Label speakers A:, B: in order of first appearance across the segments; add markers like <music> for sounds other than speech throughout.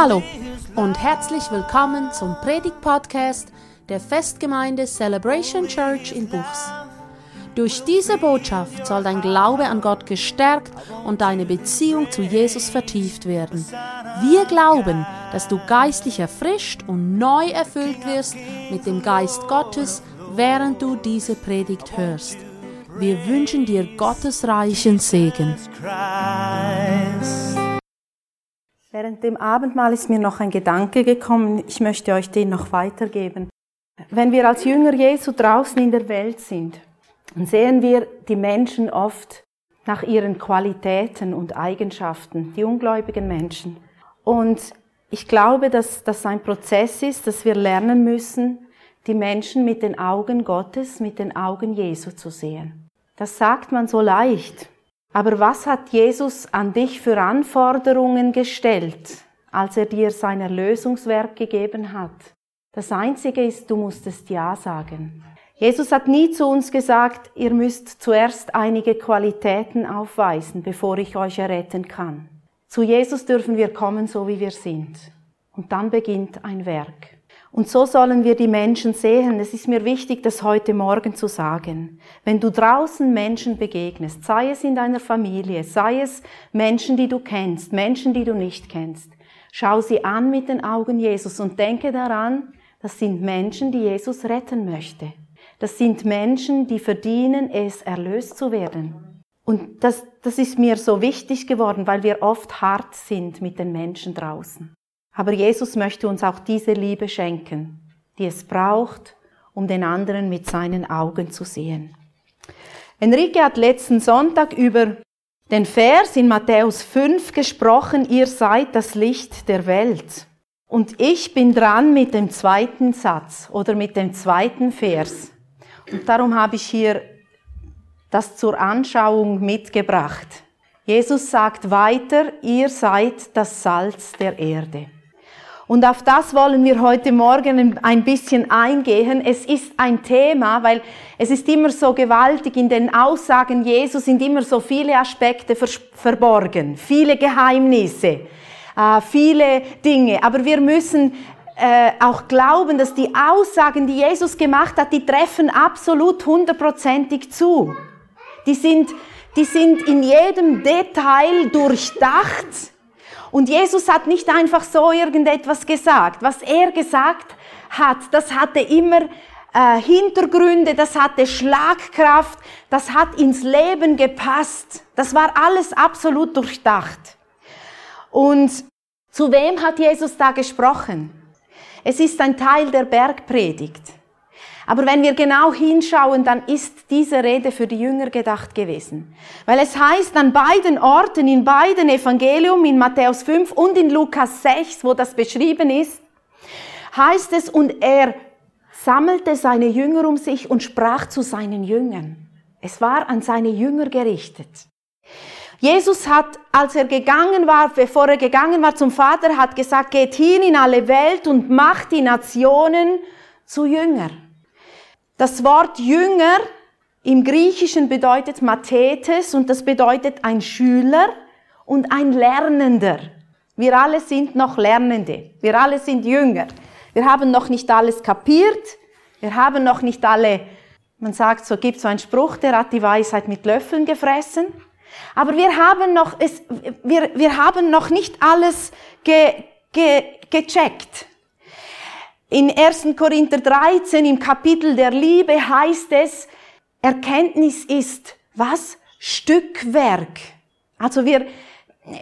A: Hallo und herzlich willkommen zum Predigt-Podcast der Festgemeinde Celebration Church in Buchs. Durch diese Botschaft soll dein Glaube an Gott gestärkt und deine Beziehung zu Jesus vertieft werden. Wir glauben, dass du geistlich erfrischt und neu erfüllt wirst mit dem Geist Gottes, während du diese Predigt hörst. Wir wünschen dir Gottes reichen Segen.
B: Während dem Abendmahl ist mir noch ein Gedanke gekommen, ich möchte euch den noch weitergeben. Wenn wir als Jünger Jesu draußen in der Welt sind, sehen wir die Menschen oft nach ihren Qualitäten und Eigenschaften, die ungläubigen Menschen. Und ich glaube, dass das ein Prozess ist, dass wir lernen müssen, die Menschen mit den Augen Gottes, mit den Augen Jesu zu sehen. Das sagt man so leicht. Aber was hat Jesus an dich für Anforderungen gestellt, als er dir sein Erlösungswerk gegeben hat? Das Einzige ist, du musstest Ja sagen. Jesus hat nie zu uns gesagt, ihr müsst zuerst einige Qualitäten aufweisen, bevor ich euch erretten kann. Zu Jesus dürfen wir kommen, so wie wir sind. Und dann beginnt ein Werk. Und so sollen wir die Menschen sehen. Es ist mir wichtig, das heute Morgen zu sagen. Wenn du draußen Menschen begegnest, sei es in deiner Familie, sei es Menschen, die du kennst, Menschen, die du nicht kennst, schau sie an mit den Augen Jesus und denke daran, das sind Menschen, die Jesus retten möchte. Das sind Menschen, die verdienen es, erlöst zu werden. Und das, das ist mir so wichtig geworden, weil wir oft hart sind mit den Menschen draußen. Aber Jesus möchte uns auch diese Liebe schenken, die es braucht, um den anderen mit seinen Augen zu sehen. Enrique hat letzten Sonntag über den Vers in Matthäus 5 gesprochen, ihr seid das Licht der Welt. Und ich bin dran mit dem zweiten Satz oder mit dem zweiten Vers. Und darum habe ich hier das zur Anschauung mitgebracht. Jesus sagt weiter, ihr seid das Salz der Erde. Und auf das wollen wir heute Morgen ein bisschen eingehen. Es ist ein Thema, weil es ist immer so gewaltig, in den Aussagen Jesus sind immer so viele Aspekte verborgen, viele Geheimnisse, äh, viele Dinge. Aber wir müssen äh, auch glauben, dass die Aussagen, die Jesus gemacht hat, die treffen absolut hundertprozentig zu. Die sind, die sind in jedem Detail durchdacht. Und Jesus hat nicht einfach so irgendetwas gesagt. Was er gesagt hat, das hatte immer äh, Hintergründe, das hatte Schlagkraft, das hat ins Leben gepasst. Das war alles absolut durchdacht. Und zu wem hat Jesus da gesprochen? Es ist ein Teil der Bergpredigt. Aber wenn wir genau hinschauen, dann ist diese Rede für die Jünger gedacht gewesen. Weil es heißt an beiden Orten, in beiden Evangelium, in Matthäus 5 und in Lukas 6, wo das beschrieben ist, heißt es, und er sammelte seine Jünger um sich und sprach zu seinen Jüngern. Es war an seine Jünger gerichtet. Jesus hat, als er gegangen war, bevor er gegangen war zum Vater, hat gesagt, geht hin in alle Welt und macht die Nationen zu Jünger. Das Wort Jünger im Griechischen bedeutet Mathetes und das bedeutet ein Schüler und ein Lernender. Wir alle sind noch Lernende. Wir alle sind Jünger. Wir haben noch nicht alles kapiert. Wir haben noch nicht alle, man sagt so, gibt so einen Spruch, der hat die Weisheit mit Löffeln gefressen. Aber wir haben noch, es, wir, wir haben noch nicht alles ge, ge, gecheckt. In 1. Korinther 13 im Kapitel der Liebe heißt es, Erkenntnis ist was? Stückwerk. Also wir,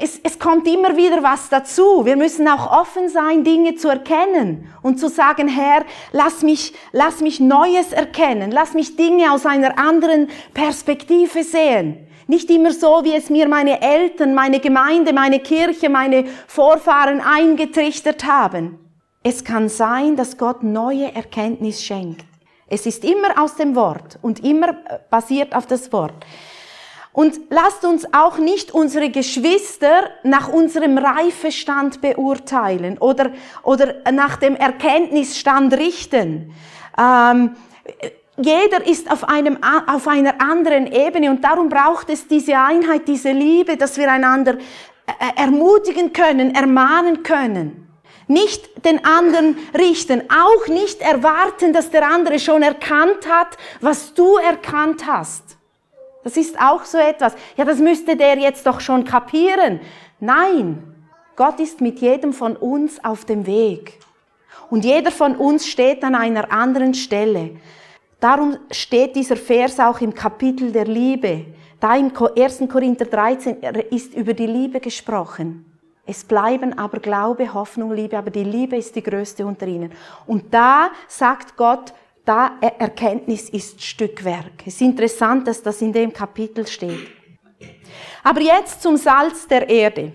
B: es, es kommt immer wieder was dazu. Wir müssen auch offen sein, Dinge zu erkennen und zu sagen, Herr, lass mich, lass mich Neues erkennen, lass mich Dinge aus einer anderen Perspektive sehen. Nicht immer so, wie es mir meine Eltern, meine Gemeinde, meine Kirche, meine Vorfahren eingetrichtert haben. Es kann sein, dass Gott neue Erkenntnis schenkt. Es ist immer aus dem Wort und immer äh, basiert auf das Wort. Und lasst uns auch nicht unsere Geschwister nach unserem Reifestand beurteilen oder, oder nach dem Erkenntnisstand richten. Ähm, jeder ist auf, einem, auf einer anderen Ebene und darum braucht es diese Einheit, diese Liebe, dass wir einander äh, ermutigen können, ermahnen können. Nicht den anderen richten, auch nicht erwarten, dass der andere schon erkannt hat, was du erkannt hast. Das ist auch so etwas. Ja, das müsste der jetzt doch schon kapieren. Nein, Gott ist mit jedem von uns auf dem Weg. Und jeder von uns steht an einer anderen Stelle. Darum steht dieser Vers auch im Kapitel der Liebe. Da im 1. Korinther 13 ist über die Liebe gesprochen. Es bleiben aber Glaube, Hoffnung, Liebe, aber die Liebe ist die größte unter ihnen. Und da sagt Gott, da Erkenntnis ist Stückwerk. Es ist interessant, dass das in dem Kapitel steht. Aber jetzt zum Salz der Erde.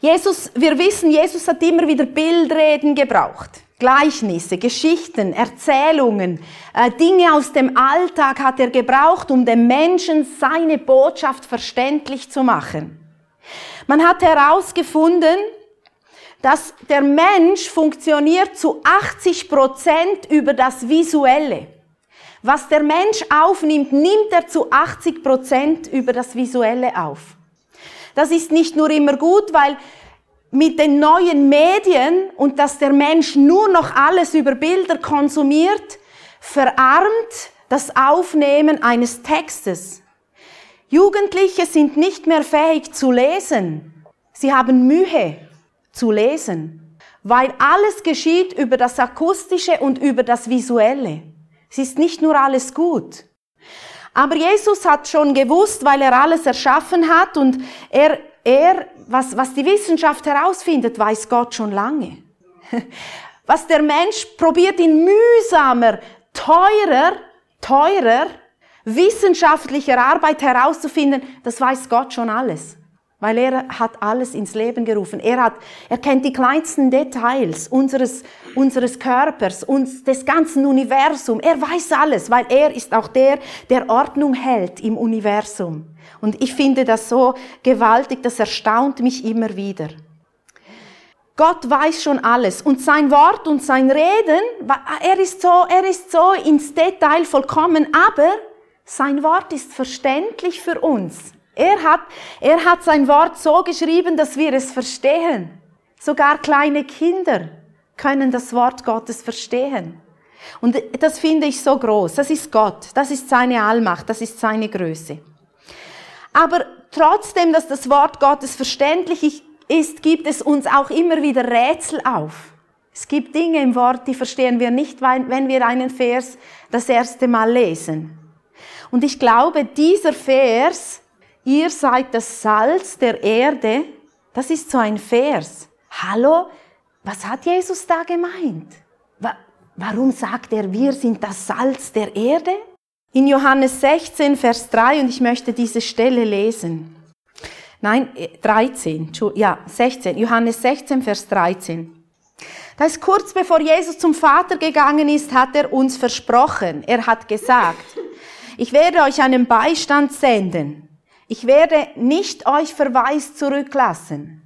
B: Jesus, wir wissen, Jesus hat immer wieder Bildreden gebraucht. Gleichnisse, Geschichten, Erzählungen, äh, Dinge aus dem Alltag hat er gebraucht, um dem Menschen seine Botschaft verständlich zu machen. Man hat herausgefunden, dass der Mensch funktioniert zu 80 Prozent über das Visuelle. Was der Mensch aufnimmt, nimmt er zu 80 Prozent über das Visuelle auf. Das ist nicht nur immer gut, weil mit den neuen Medien und dass der Mensch nur noch alles über Bilder konsumiert, verarmt das Aufnehmen eines Textes. Jugendliche sind nicht mehr fähig zu lesen. Sie haben Mühe zu lesen, weil alles geschieht über das Akustische und über das Visuelle. Es ist nicht nur alles gut. Aber Jesus hat schon gewusst, weil er alles erschaffen hat und er, er was, was die Wissenschaft herausfindet, weiß Gott schon lange. <laughs> Was der Mensch probiert in mühsamer, teurer, teurer wissenschaftlicher Arbeit herauszufinden, das weiß Gott schon alles. Weil er hat alles ins Leben gerufen. Er hat, er kennt die kleinsten Details unseres, unseres Körpers, uns, des ganzen Universums. Er weiß alles, weil er ist auch der, der Ordnung hält im Universum. Und ich finde das so gewaltig, das erstaunt mich immer wieder. Gott weiß schon alles und sein Wort und sein Reden, er ist so, er ist so ins Detail vollkommen, aber sein Wort ist verständlich für uns. Er hat, er hat sein Wort so geschrieben, dass wir es verstehen. Sogar kleine Kinder können das Wort Gottes verstehen. Und das finde ich so groß. Das ist Gott. Das ist seine Allmacht. Das ist seine Größe. Aber trotzdem, dass das Wort Gottes verständlich ist, gibt es uns auch immer wieder Rätsel auf. Es gibt Dinge im Wort, die verstehen wir nicht, wenn wir einen Vers das erste Mal lesen. Und ich glaube, dieser Vers, ihr seid das Salz der Erde, das ist so ein Vers. Hallo, was hat Jesus da gemeint? Warum sagt er, wir sind das Salz der Erde? In Johannes 16, Vers 3, und ich möchte diese Stelle lesen. Nein, 13, äh, ja, 16, Johannes 16, Vers 13. Da ist kurz bevor Jesus zum Vater gegangen ist, hat er uns versprochen. Er hat gesagt, ich werde euch einen Beistand senden. Ich werde nicht euch verwaist zurücklassen.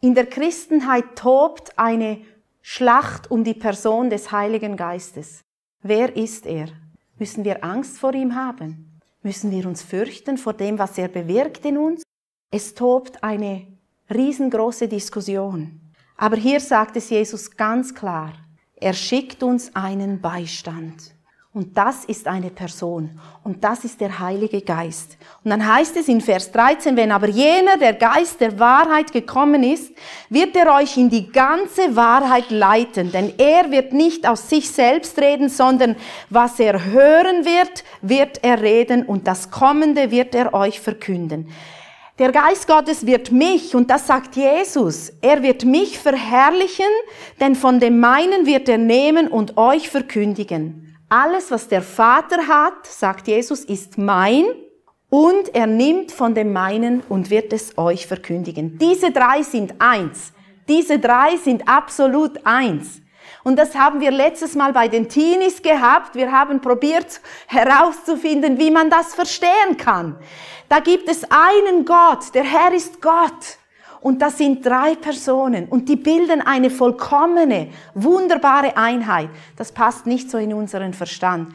B: In der Christenheit tobt eine Schlacht um die Person des Heiligen Geistes. Wer ist er? Müssen wir Angst vor ihm haben? Müssen wir uns fürchten vor dem, was er bewirkt in uns? Es tobt eine riesengroße Diskussion. Aber hier sagt es Jesus ganz klar, er schickt uns einen Beistand. Und das ist eine Person. Und das ist der Heilige Geist. Und dann heißt es in Vers 13, wenn aber jener, der Geist der Wahrheit gekommen ist, wird er euch in die ganze Wahrheit leiten. Denn er wird nicht aus sich selbst reden, sondern was er hören wird, wird er reden und das Kommende wird er euch verkünden. Der Geist Gottes wird mich, und das sagt Jesus, er wird mich verherrlichen, denn von dem meinen wird er nehmen und euch verkündigen. Alles, was der Vater hat, sagt Jesus, ist mein und er nimmt von dem meinen und wird es euch verkündigen. Diese drei sind eins. Diese drei sind absolut eins. Und das haben wir letztes Mal bei den Teenies gehabt. Wir haben probiert herauszufinden, wie man das verstehen kann. Da gibt es einen Gott. Der Herr ist Gott. Und das sind drei Personen und die bilden eine vollkommene, wunderbare Einheit. Das passt nicht so in unseren Verstand.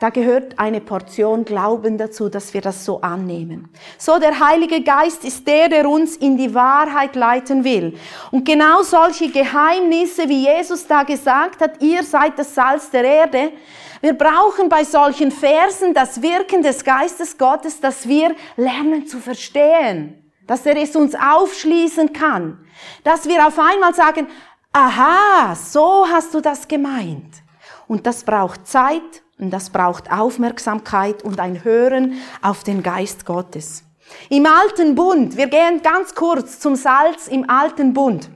B: da gehört eine Portion Glauben dazu, dass wir das so annehmen. So, der Heilige Geist ist der, der uns in die Wahrheit leiten will. Und genau solche Geheimnisse, wie Jesus da gesagt hat, ihr seid das Salz der Erde, wir brauchen bei solchen Versen das Wirken des Geistes Gottes, dass wir lernen zu verstehen, dass er es uns aufschließen kann, dass wir auf einmal sagen, aha, so hast du das gemeint. Und das braucht Zeit und das braucht Aufmerksamkeit und ein Hören auf den Geist Gottes. Im alten Bund, wir gehen ganz kurz zum Salz im alten Bund.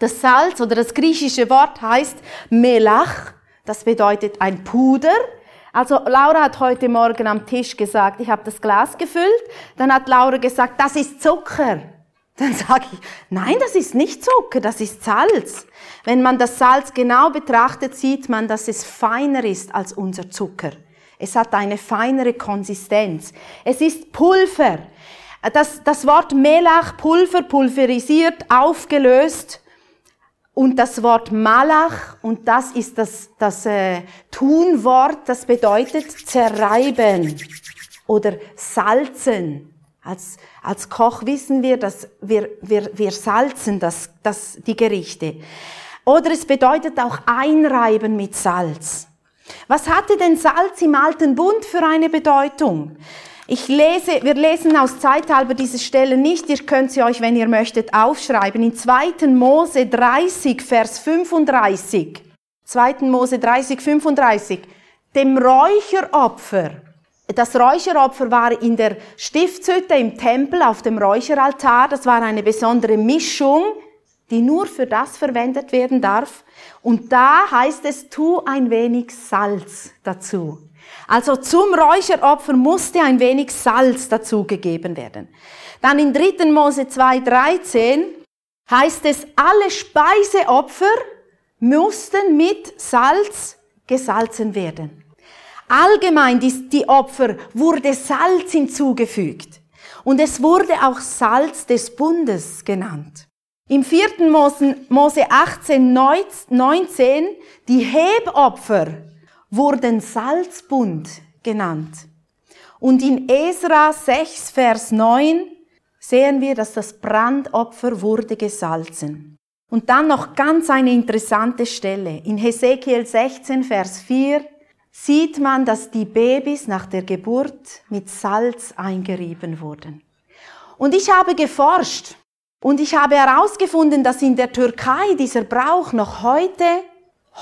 B: Das Salz oder das griechische Wort heißt Melach das bedeutet ein Puder. Also Laura hat heute Morgen am Tisch gesagt, ich habe das Glas gefüllt. Dann hat Laura gesagt, das ist Zucker. Dann sage ich, nein, das ist nicht Zucker, das ist Salz. Wenn man das Salz genau betrachtet, sieht man, dass es feiner ist als unser Zucker. Es hat eine feinere Konsistenz. Es ist Pulver. Das, das Wort Melach, Pulver, pulverisiert, aufgelöst, und das Wort Malach, und das ist das, das äh, Tunwort, das bedeutet zerreiben oder salzen. Als, als Koch wissen wir, dass wir, wir, wir salzen das, das, die Gerichte. Oder es bedeutet auch einreiben mit Salz. Was hatte denn Salz im alten Bund für eine Bedeutung? Ich lese, wir lesen aus Zeithalber diese Stelle nicht, ihr könnt sie euch, wenn ihr möchtet, aufschreiben. In 2. Mose 30, Vers 35. 2. Mose 30, 35. Dem Räucheropfer. Das Räucheropfer war in der Stiftshütte im Tempel auf dem Räucheraltar. Das war eine besondere Mischung, die nur für das verwendet werden darf. Und da heißt es, tu ein wenig Salz dazu. Also zum Räucheropfer musste ein wenig Salz dazugegeben werden. Dann in 3. Mose 2,13 heißt es, alle Speiseopfer mussten mit Salz gesalzen werden. Allgemein die, die Opfer wurde Salz hinzugefügt. Und es wurde auch Salz des Bundes genannt. Im 4. Mose 18, 19, die Hebopfer wurden Salzbund genannt. Und in Esra 6, Vers 9 sehen wir, dass das Brandopfer wurde gesalzen. Und dann noch ganz eine interessante Stelle. In Hesekiel 16, Vers 4 sieht man, dass die Babys nach der Geburt mit Salz eingerieben wurden. Und ich habe geforscht und ich habe herausgefunden, dass in der Türkei dieser Brauch noch heute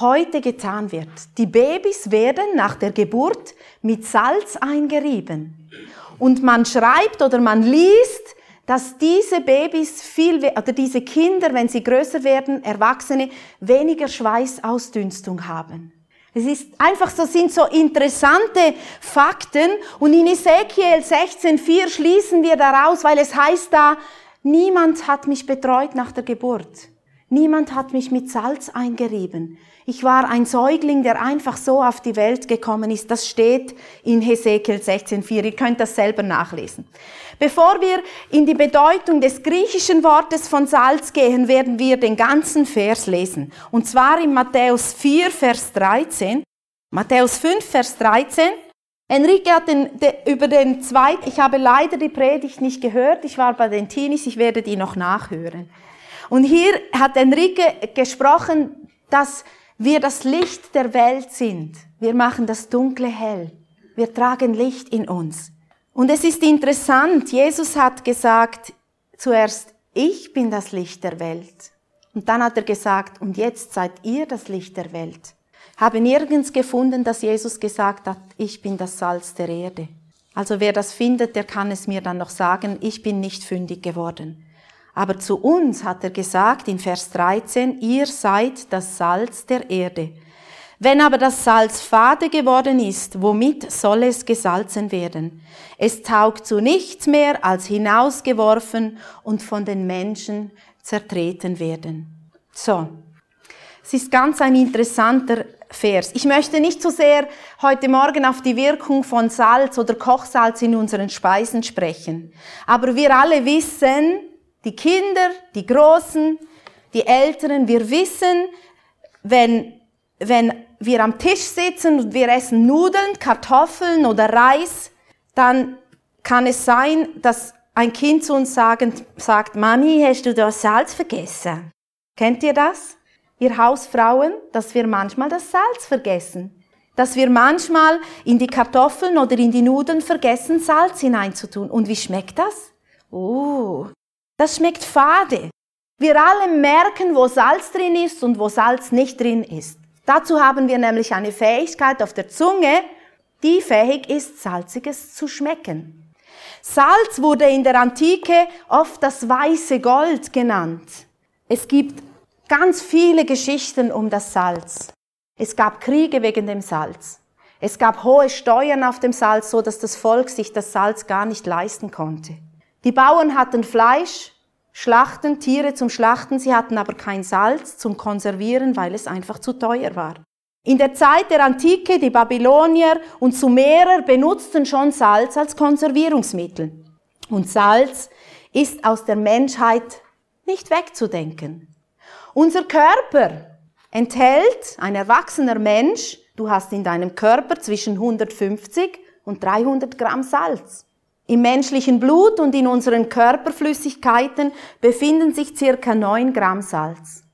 B: heute getan wird. Die Babys werden nach der Geburt mit Salz eingerieben. Und man schreibt oder man liest, dass diese Babys viel, oder diese Kinder, wenn sie größer werden, Erwachsene, weniger Schweißausdünstung haben. Es ist einfach so, sind so interessante Fakten. Und in Ezekiel 16,4 schließen wir daraus, weil es heißt da, niemand hat mich betreut nach der Geburt. Niemand hat mich mit Salz eingerieben. Ich war ein Säugling, der einfach so auf die Welt gekommen ist. Das steht in Hesekiel 16,4. Ihr könnt das selber nachlesen. Bevor wir in die Bedeutung des griechischen Wortes von Salz gehen, werden wir den ganzen Vers lesen. Und zwar in Matthäus 4, Vers 13. Matthäus 5, Vers 13. Enrique hat den, de, über den zweiten, ich habe leider die Predigt nicht gehört, ich war bei den Teenies, ich werde die noch nachhören. Und hier hat Enrique gesprochen, dass wir das Licht der Welt sind. Wir machen das Dunkle hell. Wir tragen Licht in uns. Und es ist interessant, Jesus hat gesagt zuerst, ich bin das Licht der Welt. Und dann hat er gesagt, und jetzt seid ihr das Licht der Welt. Habe nirgends gefunden, dass Jesus gesagt hat, ich bin das Salz der Erde. Also wer das findet, der kann es mir dann noch sagen, ich bin nicht fündig geworden. Aber zu uns hat er gesagt in Vers 13, ihr seid das Salz der Erde. Wenn aber das Salz fade geworden ist, womit soll es gesalzen werden? Es taugt zu nichts mehr als hinausgeworfen und von den Menschen zertreten werden. So. Es ist ganz ein interessanter Vers. Ich möchte nicht so sehr heute Morgen auf die Wirkung von Salz oder Kochsalz in unseren Speisen sprechen. Aber wir alle wissen, die Kinder, die Großen, die Älteren, wir wissen, wenn, wenn wir am Tisch sitzen und wir essen Nudeln, Kartoffeln oder Reis, dann kann es sein, dass ein Kind zu uns sagen, sagt, Mami, hast du das Salz vergessen? Kennt ihr das? Ihr Hausfrauen, dass wir manchmal das Salz vergessen. Dass wir manchmal in die Kartoffeln oder in die Nudeln vergessen, Salz hineinzutun. Und wie schmeckt das? Oh, das schmeckt fade. Wir alle merken, wo Salz drin ist und wo Salz nicht drin ist. Dazu haben wir nämlich eine Fähigkeit auf der Zunge, die fähig ist, Salziges zu schmecken. Salz wurde in der Antike oft das weiße Gold genannt. Es gibt ganz viele Geschichten um das Salz. Es gab Kriege wegen dem Salz. Es gab hohe Steuern auf dem Salz, so dass das Volk sich das Salz gar nicht leisten konnte. Die Bauern hatten Fleisch, Schlachten, Tiere zum Schlachten, sie hatten aber kein Salz zum Konservieren, weil es einfach zu teuer war. In der Zeit der Antike, die Babylonier und Sumerer benutzten schon Salz als Konservierungsmittel. Und Salz ist aus der Menschheit nicht wegzudenken. Unser Körper enthält, ein erwachsener Mensch, du hast in deinem Körper zwischen 150 und 300 Gramm Salz. Im menschlichen Blut und in unseren Körperflüssigkeiten befinden sich circa 9 Gramm Salz.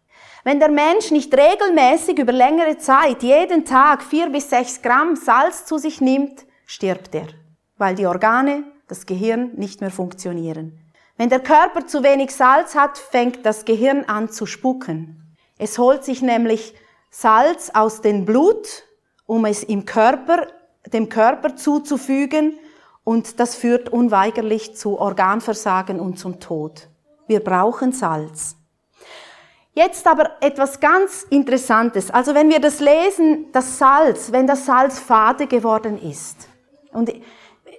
B: Wenn der Mensch nicht regelmäßig über längere Zeit jeden Tag 4 bis 6 Gramm Salz zu sich nimmt, stirbt er, weil die Organe, das Gehirn nicht mehr funktionieren. Wenn der Körper zu wenig Salz hat, fängt das Gehirn an zu spucken. Es holt sich nämlich Salz aus dem Blut, um es im Körper, dem Körper zuzufügen und das führt unweigerlich zu Organversagen und zum Tod. Wir brauchen Salz. Jetzt aber etwas ganz Interessantes. Also wenn wir das lesen, das Salz, wenn das Salz fade geworden ist. Und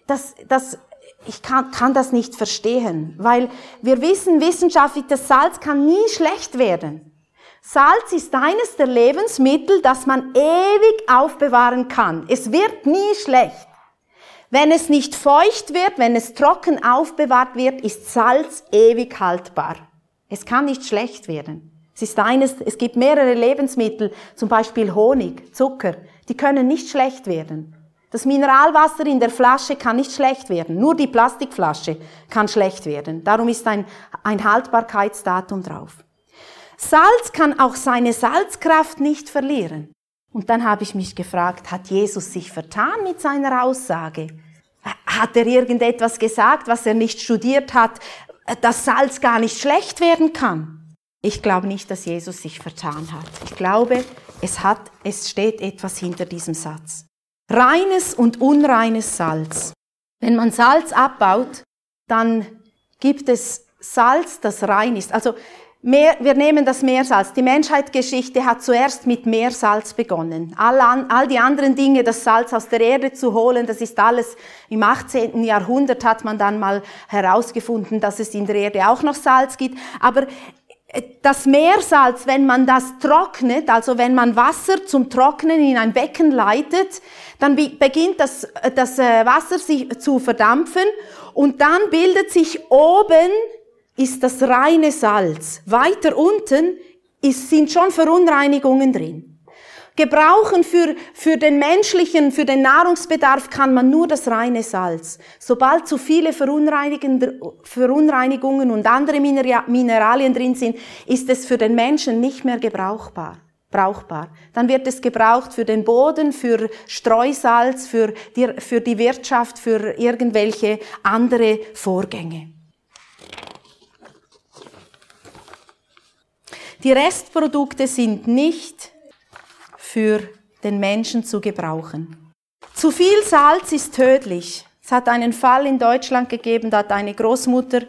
B: das, das, ich kann, kann das nicht verstehen, weil wir wissen wissenschaftlich, das Salz kann nie schlecht werden. Salz ist eines der Lebensmittel, das man ewig aufbewahren kann. Es wird nie schlecht. Wenn es nicht feucht wird, wenn es trocken aufbewahrt wird, ist Salz ewig haltbar. Es kann nicht schlecht werden. Es ist eines, es gibt mehrere Lebensmittel, zum Beispiel Honig, Zucker, die können nicht schlecht werden. Das Mineralwasser in der Flasche kann nicht schlecht werden. Nur die Plastikflasche kann schlecht werden. Darum ist ein, ein Haltbarkeitsdatum drauf. Salz kann auch seine Salzkraft nicht verlieren. Und dann habe ich mich gefragt, hat Jesus sich vertan mit seiner Aussage? Hat er irgendetwas gesagt, was er nicht studiert hat, dass Salz gar nicht schlecht werden kann? Ich glaube nicht, dass Jesus sich vertan hat. Ich glaube, es hat, es steht etwas hinter diesem Satz. Reines und unreines Salz. Wenn man Salz abbaut, dann gibt es Salz, das rein ist. Also Meer, wir nehmen das Meersalz. Die Menschheitsgeschichte hat zuerst mit Meersalz begonnen. All, an, all die anderen Dinge, das Salz aus der Erde zu holen, das ist alles im 18. Jahrhundert hat man dann mal herausgefunden, dass es in der Erde auch noch Salz gibt. Aber äh, das Meersalz, wenn man das trocknet, also wenn man Wasser zum Trocknen in ein Becken leitet, dann beginnt das, äh, das äh, Wasser sich zu verdampfen und dann bildet sich oben ist das reine Salz. Weiter unten ist, sind schon Verunreinigungen drin. Gebrauchen für, für den menschlichen, für den Nahrungsbedarf kann man nur das reine Salz. Sobald zu viele Verunreinigungen und andere Mineralien drin sind, ist es für den Menschen nicht mehr gebrauchbar. Brauchbar. Dann wird es gebraucht für den Boden, für Streusalz, für die, für die Wirtschaft, für irgendwelche andere Vorgänge. Die Restprodukte sind nicht für den Menschen zu gebrauchen. Zu viel Salz ist tödlich. Es hat einen Fall in Deutschland gegeben, da hat eine Großmutter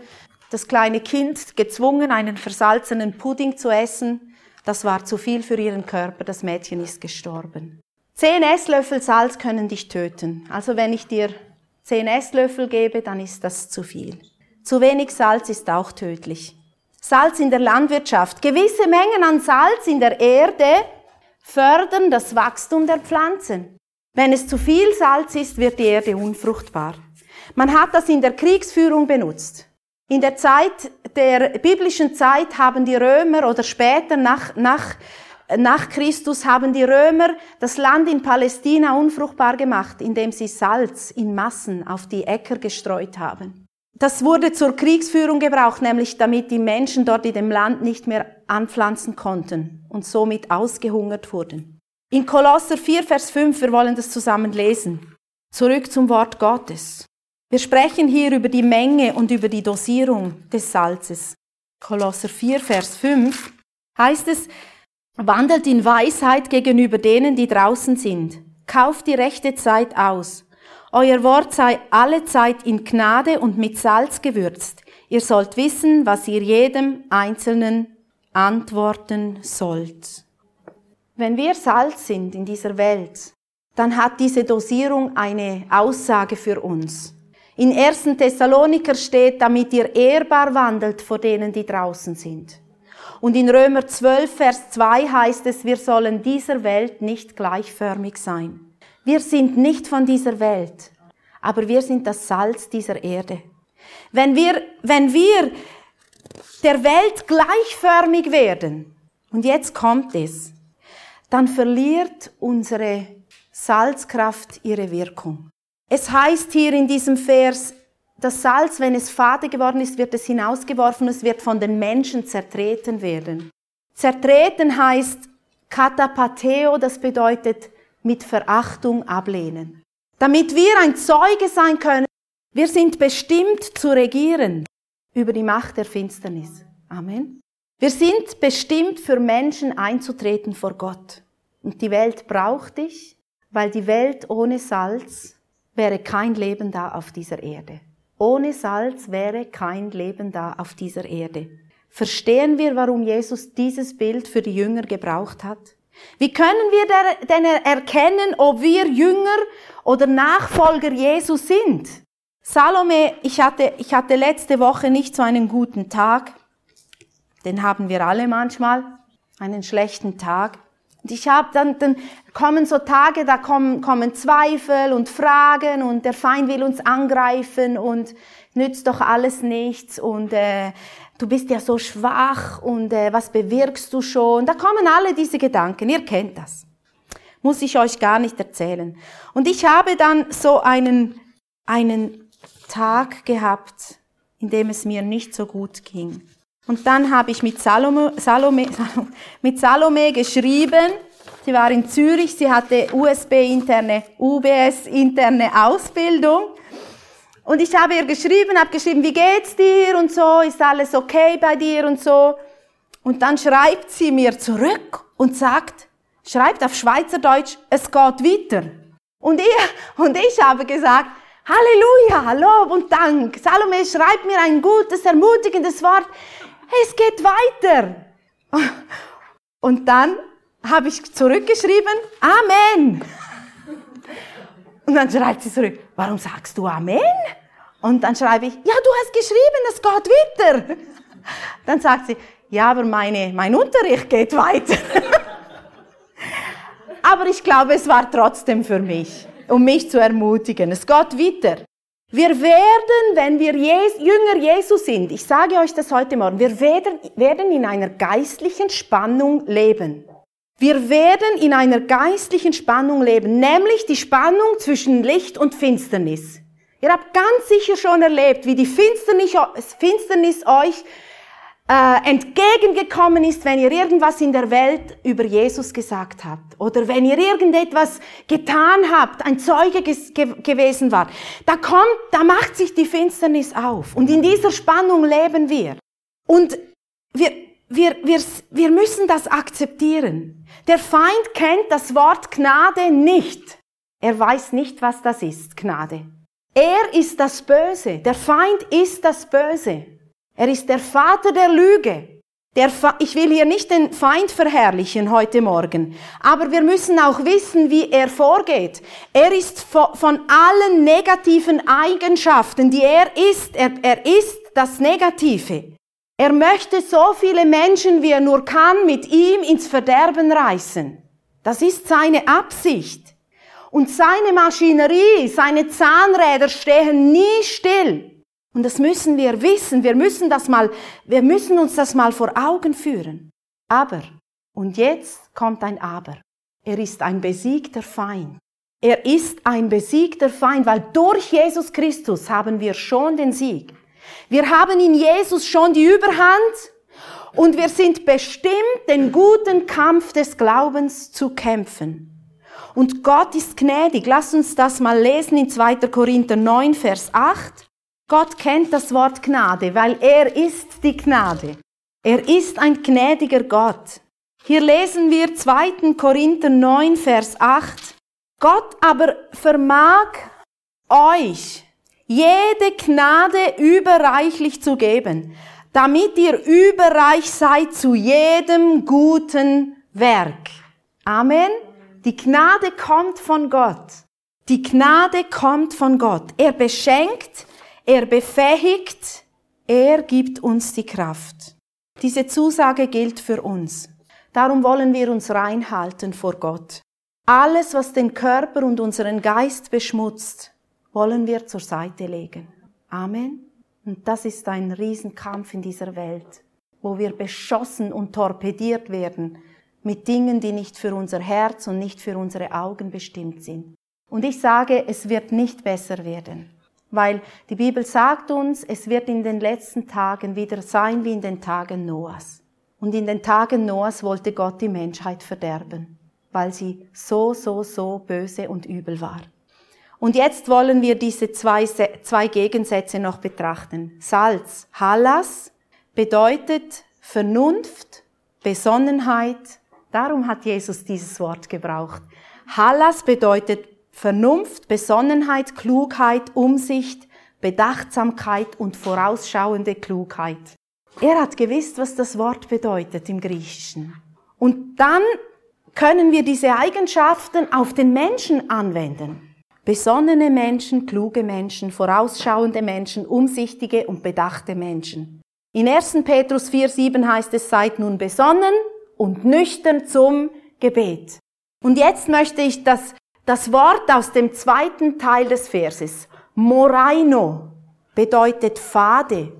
B: das kleine Kind gezwungen, einen versalzenen Pudding zu essen. Das war zu viel für ihren Körper. Das Mädchen ist gestorben. Zehn Esslöffel Salz können dich töten. Also wenn ich dir zehn Esslöffel gebe, dann ist das zu viel. Zu wenig Salz ist auch tödlich. Salz in der Landwirtschaft. Gewisse Mengen an Salz in der Erde fördern das Wachstum der Pflanzen. Wenn es zu viel Salz ist, wird die Erde unfruchtbar. Man hat das in der Kriegsführung benutzt. In der Zeit der biblischen Zeit haben die Römer oder später nach, nach nach Christus haben die Römer das Land in Palästina unfruchtbar gemacht, indem sie Salz in Massen auf die Äcker gestreut haben. Das wurde zur Kriegsführung gebraucht, nämlich damit die Menschen dort in dem Land nicht mehr anpflanzen konnten und somit ausgehungert wurden. In Kolosser 4, Vers 5, wir wollen das zusammen lesen. Zurück zum Wort Gottes. Wir sprechen hier über die Menge und über die Dosierung des Salzes. Kolosser 4, Vers 5 heißt es, wandelt in Weisheit gegenüber denen, die draußen sind. Kauft die rechte Zeit aus. Euer Wort sei alle Zeit in Gnade und mit Salz gewürzt. Ihr sollt wissen, was ihr jedem Einzelnen antworten sollt. Wenn wir Salz sind in dieser Welt, dann hat diese Dosierung eine Aussage für uns. In 1. Thessaloniker steht, damit ihr ehrbar wandelt vor denen, die draußen sind. Und in Römer 12, Vers 2 heißt es, wir sollen dieser Welt nicht gleichförmig sein. Wir sind nicht von dieser Welt, aber wir sind das Salz dieser Erde. Wenn wir, wenn wir der Welt gleichförmig werden, und jetzt kommt es, dann verliert unsere Salzkraft ihre Wirkung. Es heißt hier in diesem Vers, das Salz, wenn es fade geworden ist, wird es hinausgeworfen, es wird von den Menschen zertreten werden. Zertreten heißt katapateo, das bedeutet mit Verachtung ablehnen. Damit wir ein Zeuge sein können, wir sind bestimmt zu regieren über die Macht der Finsternis. Amen. Wir sind bestimmt für Menschen einzutreten vor Gott. Und die Welt braucht dich, weil die Welt ohne Salz wäre kein Leben da auf dieser Erde. Ohne Salz wäre kein Leben da auf dieser Erde. Verstehen wir, warum Jesus dieses Bild für die Jünger gebraucht hat? Wie können wir denn erkennen, ob wir Jünger oder Nachfolger Jesus sind? Salome, ich hatte, ich hatte letzte Woche nicht so einen guten Tag. Den haben wir alle manchmal. Einen schlechten Tag. Und ich habe dann, dann kommen so Tage, da kommen, kommen Zweifel und Fragen und der Feind will uns angreifen und nützt doch alles nichts und äh, du bist ja so schwach und äh, was bewirkst du schon? Da kommen alle diese Gedanken, ihr kennt das. Muss ich euch gar nicht erzählen. Und ich habe dann so einen, einen Tag gehabt, in dem es mir nicht so gut ging. Und dann habe ich mit Salome, Salome, <laughs> mit Salome geschrieben. Sie war in Zürich, sie hatte USB-interne, UBS-interne Ausbildung. Und ich habe ihr geschrieben, habe geschrieben, wie geht's dir und so, ist alles okay bei dir und so. Und dann schreibt sie mir zurück und sagt, schreibt auf Schweizerdeutsch, es geht weiter. Und ich, und ich habe gesagt, Halleluja, Lob und Dank. Salome schreibt mir ein gutes, ermutigendes Wort es geht weiter. Und dann habe ich zurückgeschrieben, Amen. Und dann schreibt sie zurück, warum sagst du Amen? Und dann schreibe ich, ja, du hast geschrieben, es geht weiter. Dann sagt sie, ja, aber meine, mein Unterricht geht weiter. <laughs> aber ich glaube, es war trotzdem für mich, um mich zu ermutigen. Es geht weiter. Wir werden, wenn wir Jes Jünger Jesu sind, ich sage euch das heute Morgen, wir werden, werden in einer geistlichen Spannung leben. Wir werden in einer geistlichen Spannung leben, nämlich die Spannung zwischen Licht und Finsternis. Ihr habt ganz sicher schon erlebt, wie die Finsternis, Finsternis euch äh, entgegengekommen ist, wenn ihr irgendwas in der Welt über Jesus gesagt habt oder wenn ihr irgendetwas getan habt, ein Zeuge ge gewesen war, da kommt, da macht sich die Finsternis auf und in dieser Spannung leben wir. Und wir, wir, wir, wir müssen das akzeptieren. Der Feind kennt das Wort Gnade nicht. Er weiß nicht, was das ist, Gnade. Er ist das Böse. Der Feind ist das Böse. Er ist der Vater der Lüge. Der ich will hier nicht den Feind verherrlichen heute Morgen, aber wir müssen auch wissen, wie er vorgeht. Er ist von allen negativen Eigenschaften, die er ist, er, er ist das Negative. Er möchte so viele Menschen, wie er nur kann, mit ihm ins Verderben reißen. Das ist seine Absicht. Und seine Maschinerie, seine Zahnräder stehen nie still. Und das müssen wir wissen. Wir müssen das mal, wir müssen uns das mal vor Augen führen. Aber Und jetzt kommt ein Aber. Er ist ein besiegter Feind. Er ist ein besiegter Feind, weil durch Jesus Christus haben wir schon den Sieg. Wir haben in Jesus schon die Überhand und wir sind bestimmt, den guten Kampf des Glaubens zu kämpfen. Und Gott ist gnädig. Lass uns das mal lesen in 2. Korinther 9, Vers 8. Gott kennt das Wort Gnade, weil er ist die Gnade. Er ist ein gnädiger Gott. Hier lesen wir 2. Korinther 9, Vers 8. Gott aber vermag euch jede Gnade überreichlich zu geben, damit ihr überreich seid zu jedem guten Werk. Amen. Die Gnade kommt von Gott. Die Gnade kommt von Gott. Er beschenkt, er befähigt, er gibt uns die Kraft. Diese Zusage gilt für uns. Darum wollen wir uns reinhalten vor Gott. Alles, was den Körper und unseren Geist beschmutzt, wollen wir zur Seite legen. Amen. Und das ist ein Riesenkampf in dieser Welt, wo wir beschossen und torpediert werden mit Dingen, die nicht für unser Herz und nicht für unsere Augen bestimmt sind. Und ich sage, es wird nicht besser werden, weil die Bibel sagt uns, es wird in den letzten Tagen wieder sein wie in den Tagen Noahs. Und in den Tagen Noahs wollte Gott die Menschheit verderben, weil sie so, so, so böse und übel war. Und jetzt wollen wir diese zwei, zwei Gegensätze noch betrachten. Salz, Hallas, bedeutet Vernunft, Besonnenheit Darum hat Jesus dieses Wort gebraucht. Hallas bedeutet Vernunft, Besonnenheit, Klugheit, Umsicht, Bedachtsamkeit und vorausschauende Klugheit. Er hat gewusst, was das Wort bedeutet im Griechischen. Und dann können wir diese Eigenschaften auf den Menschen anwenden. Besonnene Menschen, kluge Menschen, vorausschauende Menschen, umsichtige und bedachte Menschen. In 1. Petrus 4,7 heißt es, seid nun besonnen, und nüchtern zum Gebet. Und jetzt möchte ich das, das Wort aus dem zweiten Teil des Verses. Moraino bedeutet fade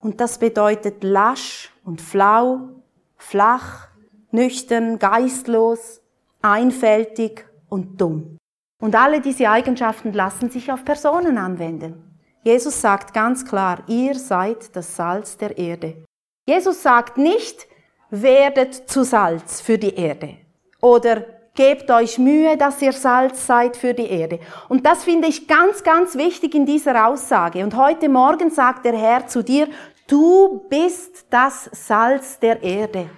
B: und das bedeutet lasch und flau, flach, nüchtern, geistlos, einfältig und dumm. Und alle diese Eigenschaften lassen sich auf Personen anwenden. Jesus sagt ganz klar, ihr seid das Salz der Erde. Jesus sagt nicht, werdet zu Salz für die Erde. Oder gebt euch Mühe, dass ihr Salz seid für die Erde. Und das finde ich ganz, ganz wichtig in dieser Aussage. Und heute Morgen sagt der Herr zu dir, du bist das Salz der Erde.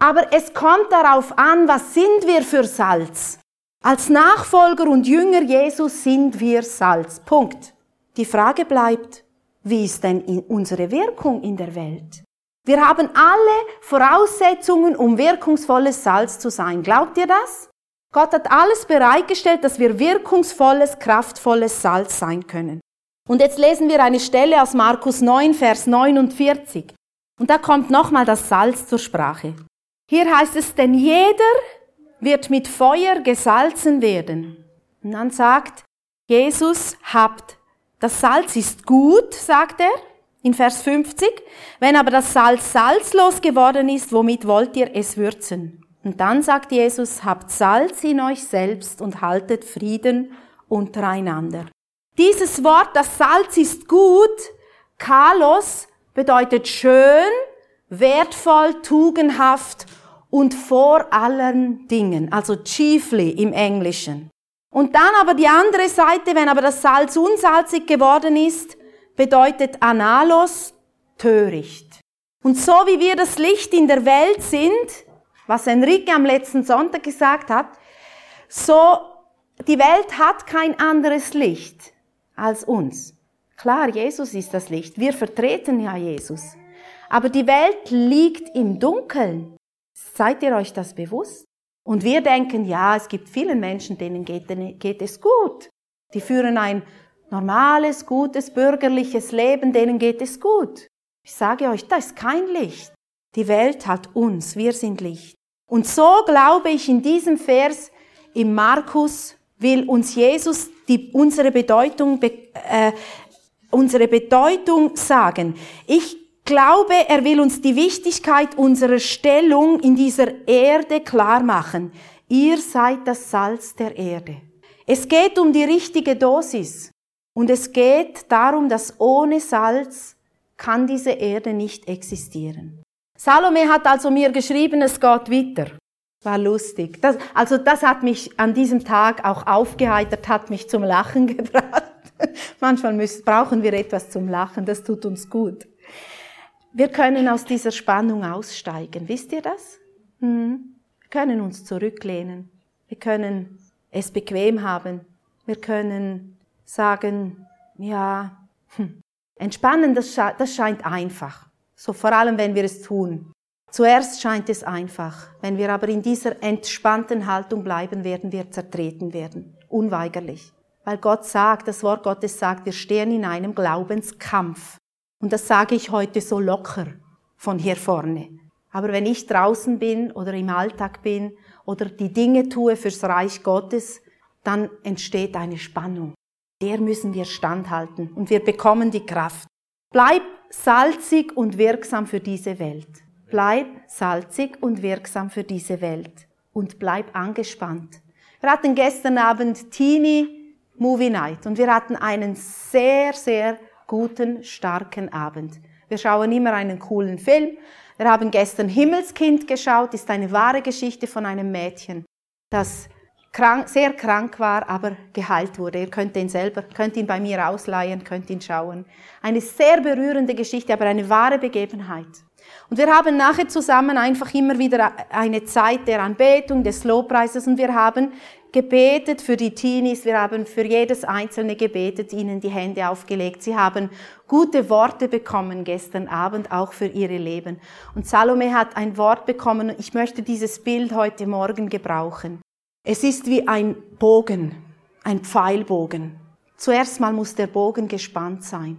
B: Aber es kommt darauf an, was sind wir für Salz? Als Nachfolger und Jünger Jesus sind wir Salz. Punkt. Die Frage bleibt, wie ist denn unsere Wirkung in der Welt? Wir haben alle Voraussetzungen, um wirkungsvolles Salz zu sein. Glaubt ihr das? Gott hat alles bereitgestellt, dass wir wirkungsvolles, kraftvolles Salz sein können. Und jetzt lesen wir eine Stelle aus Markus 9, Vers 49. Und da kommt nochmal das Salz zur Sprache. Hier heißt es, denn jeder wird mit Feuer gesalzen werden. Und dann sagt Jesus, habt, das Salz ist gut, sagt er, in Vers 50. Wenn aber das Salz salzlos geworden ist, womit wollt ihr es würzen? Und dann sagt Jesus, habt Salz in euch selbst und haltet Frieden untereinander. Dieses Wort, das Salz ist gut, Kalos bedeutet schön, wertvoll, tugendhaft und vor allen Dingen, also chiefly im Englischen. Und dann aber die andere Seite, wenn aber das Salz unsalzig geworden ist, bedeutet Analos töricht. Und so wie wir das Licht in der Welt sind, was Enrique am letzten Sonntag gesagt hat, so die Welt hat kein anderes Licht als uns. Klar, Jesus ist das Licht. Wir vertreten ja Jesus. Aber die Welt liegt im Dunkeln. Seid ihr euch das bewusst? Und wir denken, ja, es gibt vielen Menschen, denen geht, geht es gut. Die führen ein normales, gutes, bürgerliches Leben, denen geht es gut. Ich sage euch, da ist kein Licht. Die Welt hat uns, wir sind Licht. Und so glaube ich in diesem Vers im Markus will uns Jesus die, unsere Bedeutung, äh, unsere Bedeutung sagen. Ich glaube, er will uns die Wichtigkeit unserer Stellung in dieser Erde klar machen. Ihr seid das Salz der Erde. Es geht um die richtige Dosis. Und es geht darum, dass ohne Salz kann diese Erde nicht existieren. Salome hat also mir geschrieben, es geht weiter. War lustig. Das, also das hat mich an diesem Tag auch aufgeheitert, hat mich zum Lachen <laughs> gebracht. Manchmal müssen, brauchen wir etwas zum Lachen, das tut uns gut. Wir können aus dieser Spannung aussteigen. Wisst ihr das? Hm. Wir können uns zurücklehnen. Wir können es bequem haben. Wir können sagen, ja, hm. entspannen, das, das scheint einfach. So vor allem, wenn wir es tun. Zuerst scheint es einfach. Wenn wir aber in dieser entspannten Haltung bleiben, werden wir zertreten werden. Unweigerlich. Weil Gott sagt, das Wort Gottes sagt, wir stehen in einem Glaubenskampf. Und das sage ich heute so locker von hier vorne. Aber wenn ich draußen bin oder im Alltag bin oder die Dinge tue fürs Reich Gottes, dann entsteht eine Spannung. Der müssen wir standhalten und wir bekommen die Kraft. Bleib salzig und wirksam für diese Welt. Bleib salzig und wirksam für diese Welt. Und bleib angespannt. Wir hatten gestern Abend Teenie Movie Night und wir hatten einen sehr, sehr guten, starken Abend. Wir schauen immer einen coolen Film. Wir haben gestern Himmelskind geschaut, ist eine wahre Geschichte von einem Mädchen, das krank, sehr krank war, aber geheilt wurde. Ihr könnt ihn selber, könnt ihn bei mir ausleihen, könnt ihn schauen. Eine sehr berührende Geschichte, aber eine wahre Begebenheit. Und wir haben nachher zusammen einfach immer wieder eine Zeit der Anbetung, des Lobpreises und wir haben gebetet für die Teenies, wir haben für jedes einzelne gebetet, ihnen die Hände aufgelegt. Sie haben gute Worte bekommen gestern Abend, auch für ihre Leben. Und Salome hat ein Wort bekommen, ich möchte dieses Bild heute Morgen gebrauchen. Es ist wie ein Bogen, ein Pfeilbogen. Zuerst mal muss der Bogen gespannt sein.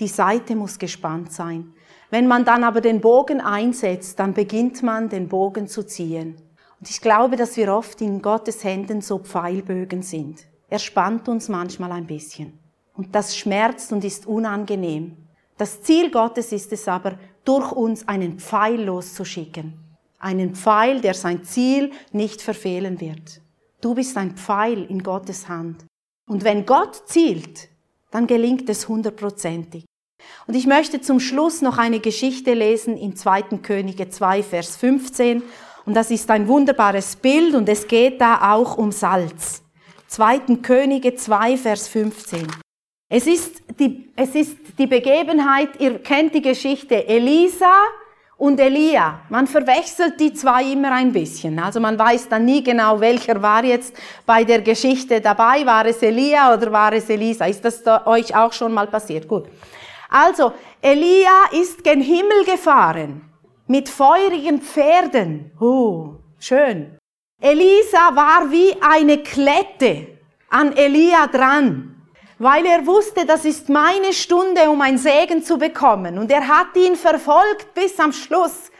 B: Die Seite muss gespannt sein. Wenn man dann aber den Bogen einsetzt, dann beginnt man den Bogen zu ziehen. Und ich glaube, dass wir oft in Gottes Händen so Pfeilbögen sind. Er spannt uns manchmal ein bisschen. Und das schmerzt und ist unangenehm. Das Ziel Gottes ist es aber, durch uns einen Pfeil loszuschicken. Einen Pfeil, der sein Ziel nicht verfehlen wird. Du bist ein Pfeil in Gottes Hand. Und wenn Gott zielt, dann gelingt es hundertprozentig. Und ich möchte zum Schluss noch eine Geschichte lesen im 2. Könige 2, Vers 15. Und das ist ein wunderbares Bild und es geht da auch um Salz. 2. Könige 2, Vers 15. Es ist die, es ist die Begebenheit, ihr kennt die Geschichte, Elisa und Elia. Man verwechselt die zwei immer ein bisschen. Also man weiß dann nie genau, welcher war jetzt bei der Geschichte dabei. War es Elia oder war es Elisa? Ist das euch auch schon mal passiert? Gut. Also, Elia ist gen Himmel gefahren mit feurigen Pferden. Oh, schön. Elisa war wie eine Klette an Elia dran weil er wusste, das ist meine Stunde, um ein Segen zu bekommen. Und er hat ihn verfolgt bis am Schluss.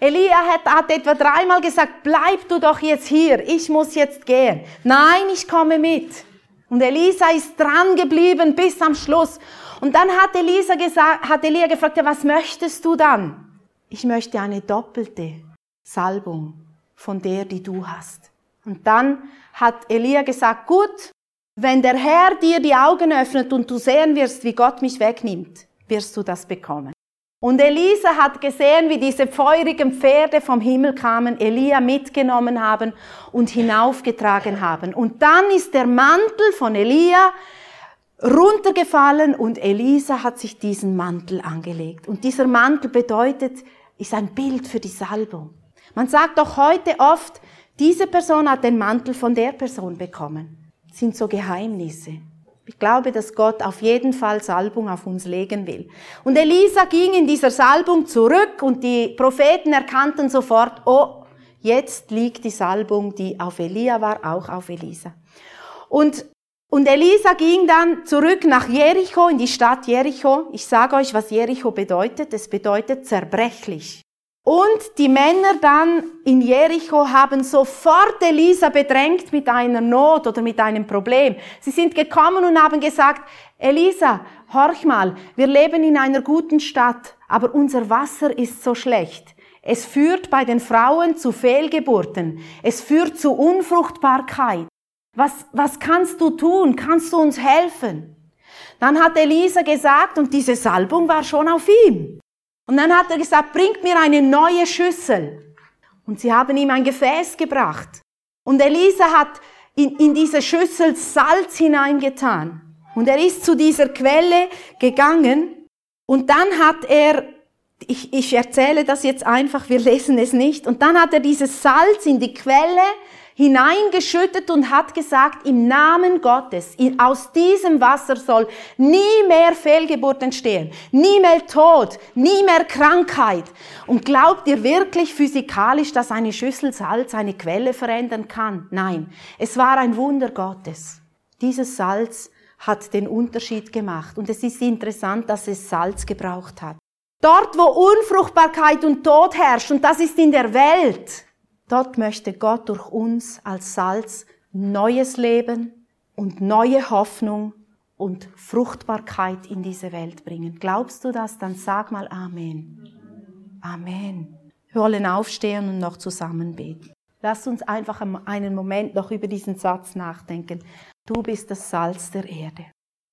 B: Elia hat, hat etwa dreimal gesagt, bleib du doch jetzt hier, ich muss jetzt gehen. Nein, ich komme mit. Und Elisa ist dran geblieben bis am Schluss. Und dann hat Elisa gesagt, hat Elia gefragt, ja, was möchtest du dann? Ich möchte eine doppelte Salbung von der, die du hast. Und dann hat Elia gesagt, gut, wenn der Herr dir die Augen öffnet und du sehen wirst, wie Gott mich wegnimmt, wirst du das bekommen. Und Elisa hat gesehen, wie diese feurigen Pferde vom Himmel kamen, Elia mitgenommen haben und hinaufgetragen haben. Und dann ist der Mantel von Elia runtergefallen und Elisa hat sich diesen Mantel angelegt. Und dieser Mantel bedeutet, ist ein Bild für die Salbung. Man sagt doch heute oft, diese Person hat den Mantel von der Person bekommen sind so Geheimnisse. Ich glaube, dass Gott auf jeden Fall Salbung auf uns legen will. Und Elisa ging in dieser Salbung zurück und die Propheten erkannten sofort, oh, jetzt liegt die Salbung, die auf Elia war, auch auf Elisa. Und, und Elisa ging dann zurück nach Jericho, in die Stadt Jericho. Ich sage euch, was Jericho bedeutet. Es bedeutet zerbrechlich. Und die Männer dann in Jericho haben sofort Elisa bedrängt mit einer Not oder mit einem Problem. Sie sind gekommen und haben gesagt, Elisa, horch mal, wir leben in einer guten Stadt, aber unser Wasser ist so schlecht. Es führt bei den Frauen zu Fehlgeburten. Es führt zu Unfruchtbarkeit. Was, was kannst du tun? Kannst du uns helfen? Dann hat Elisa gesagt, und diese Salbung war schon auf ihm. Und dann hat er gesagt, bringt mir eine neue Schüssel. Und sie haben ihm ein Gefäß gebracht. Und Elisa hat in, in diese Schüssel Salz hineingetan. Und er ist zu dieser Quelle gegangen. Und dann hat er, ich, ich erzähle das jetzt einfach, wir lesen es nicht. Und dann hat er dieses Salz in die Quelle hineingeschüttet und hat gesagt, im Namen Gottes, aus diesem Wasser soll nie mehr Fehlgeburt entstehen, nie mehr Tod, nie mehr Krankheit. Und glaubt ihr wirklich physikalisch, dass eine Schüssel Salz eine Quelle verändern kann? Nein, es war ein Wunder Gottes. Dieses Salz hat den Unterschied gemacht. Und es ist interessant, dass es Salz gebraucht hat. Dort, wo Unfruchtbarkeit und Tod herrscht, und das ist in der Welt, Dort möchte Gott durch uns als Salz neues Leben und neue Hoffnung und Fruchtbarkeit in diese Welt bringen. Glaubst du das? Dann sag mal Amen. Amen. Wir wollen aufstehen und noch zusammen beten. Lass uns einfach einen Moment noch über diesen Satz nachdenken. Du bist das Salz der Erde.